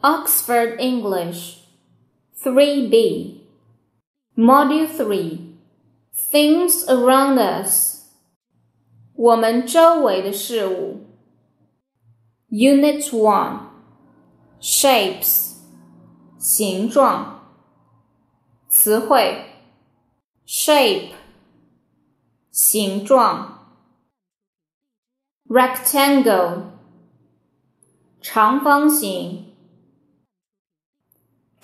Oxford English 3B Module 3 Things around us 我们周围的事物 Unit 1 Shapes 形状词汇 shape 形状 rectangle 长方形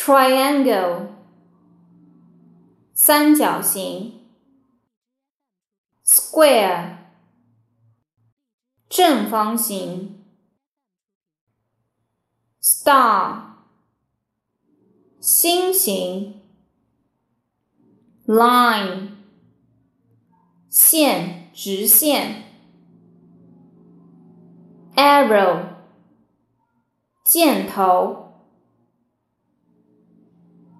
triangle 三角形，square 正方形，star 星形，line 线直线，arrow 箭头。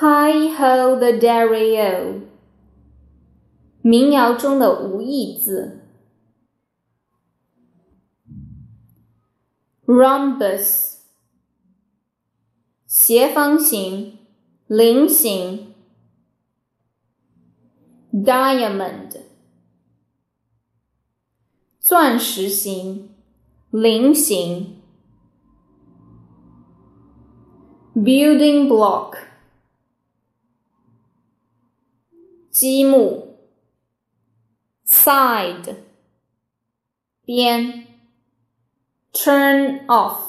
Hi ho the Dario，民谣中的无意字。Rhombus，斜方形、菱形。Diamond，钻石形、菱形。Building block。 积木，side，边，turn off，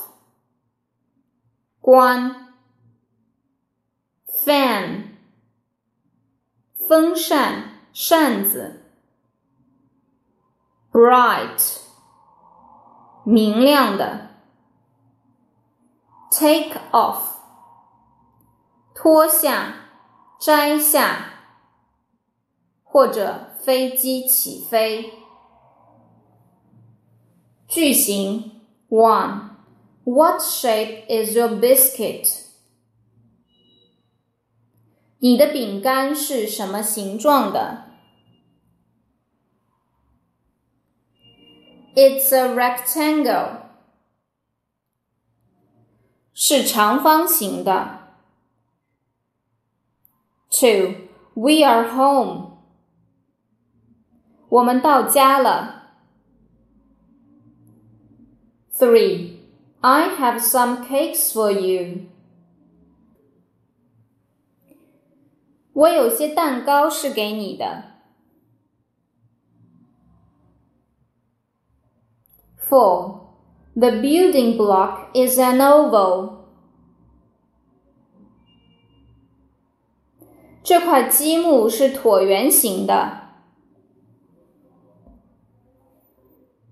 关，fan，风扇，扇子，bright，明亮的，take off，脱下，摘下。或者飞机起飞。句型 One What shape is your biscuit？你的饼干是什么形状的？It's a rectangle。是长方形的。Two We are home。 我们到家了。Three, I have some cakes for you. 我有些蛋糕是给你的。Four, the building block is an oval. 这块积木是椭圆形的。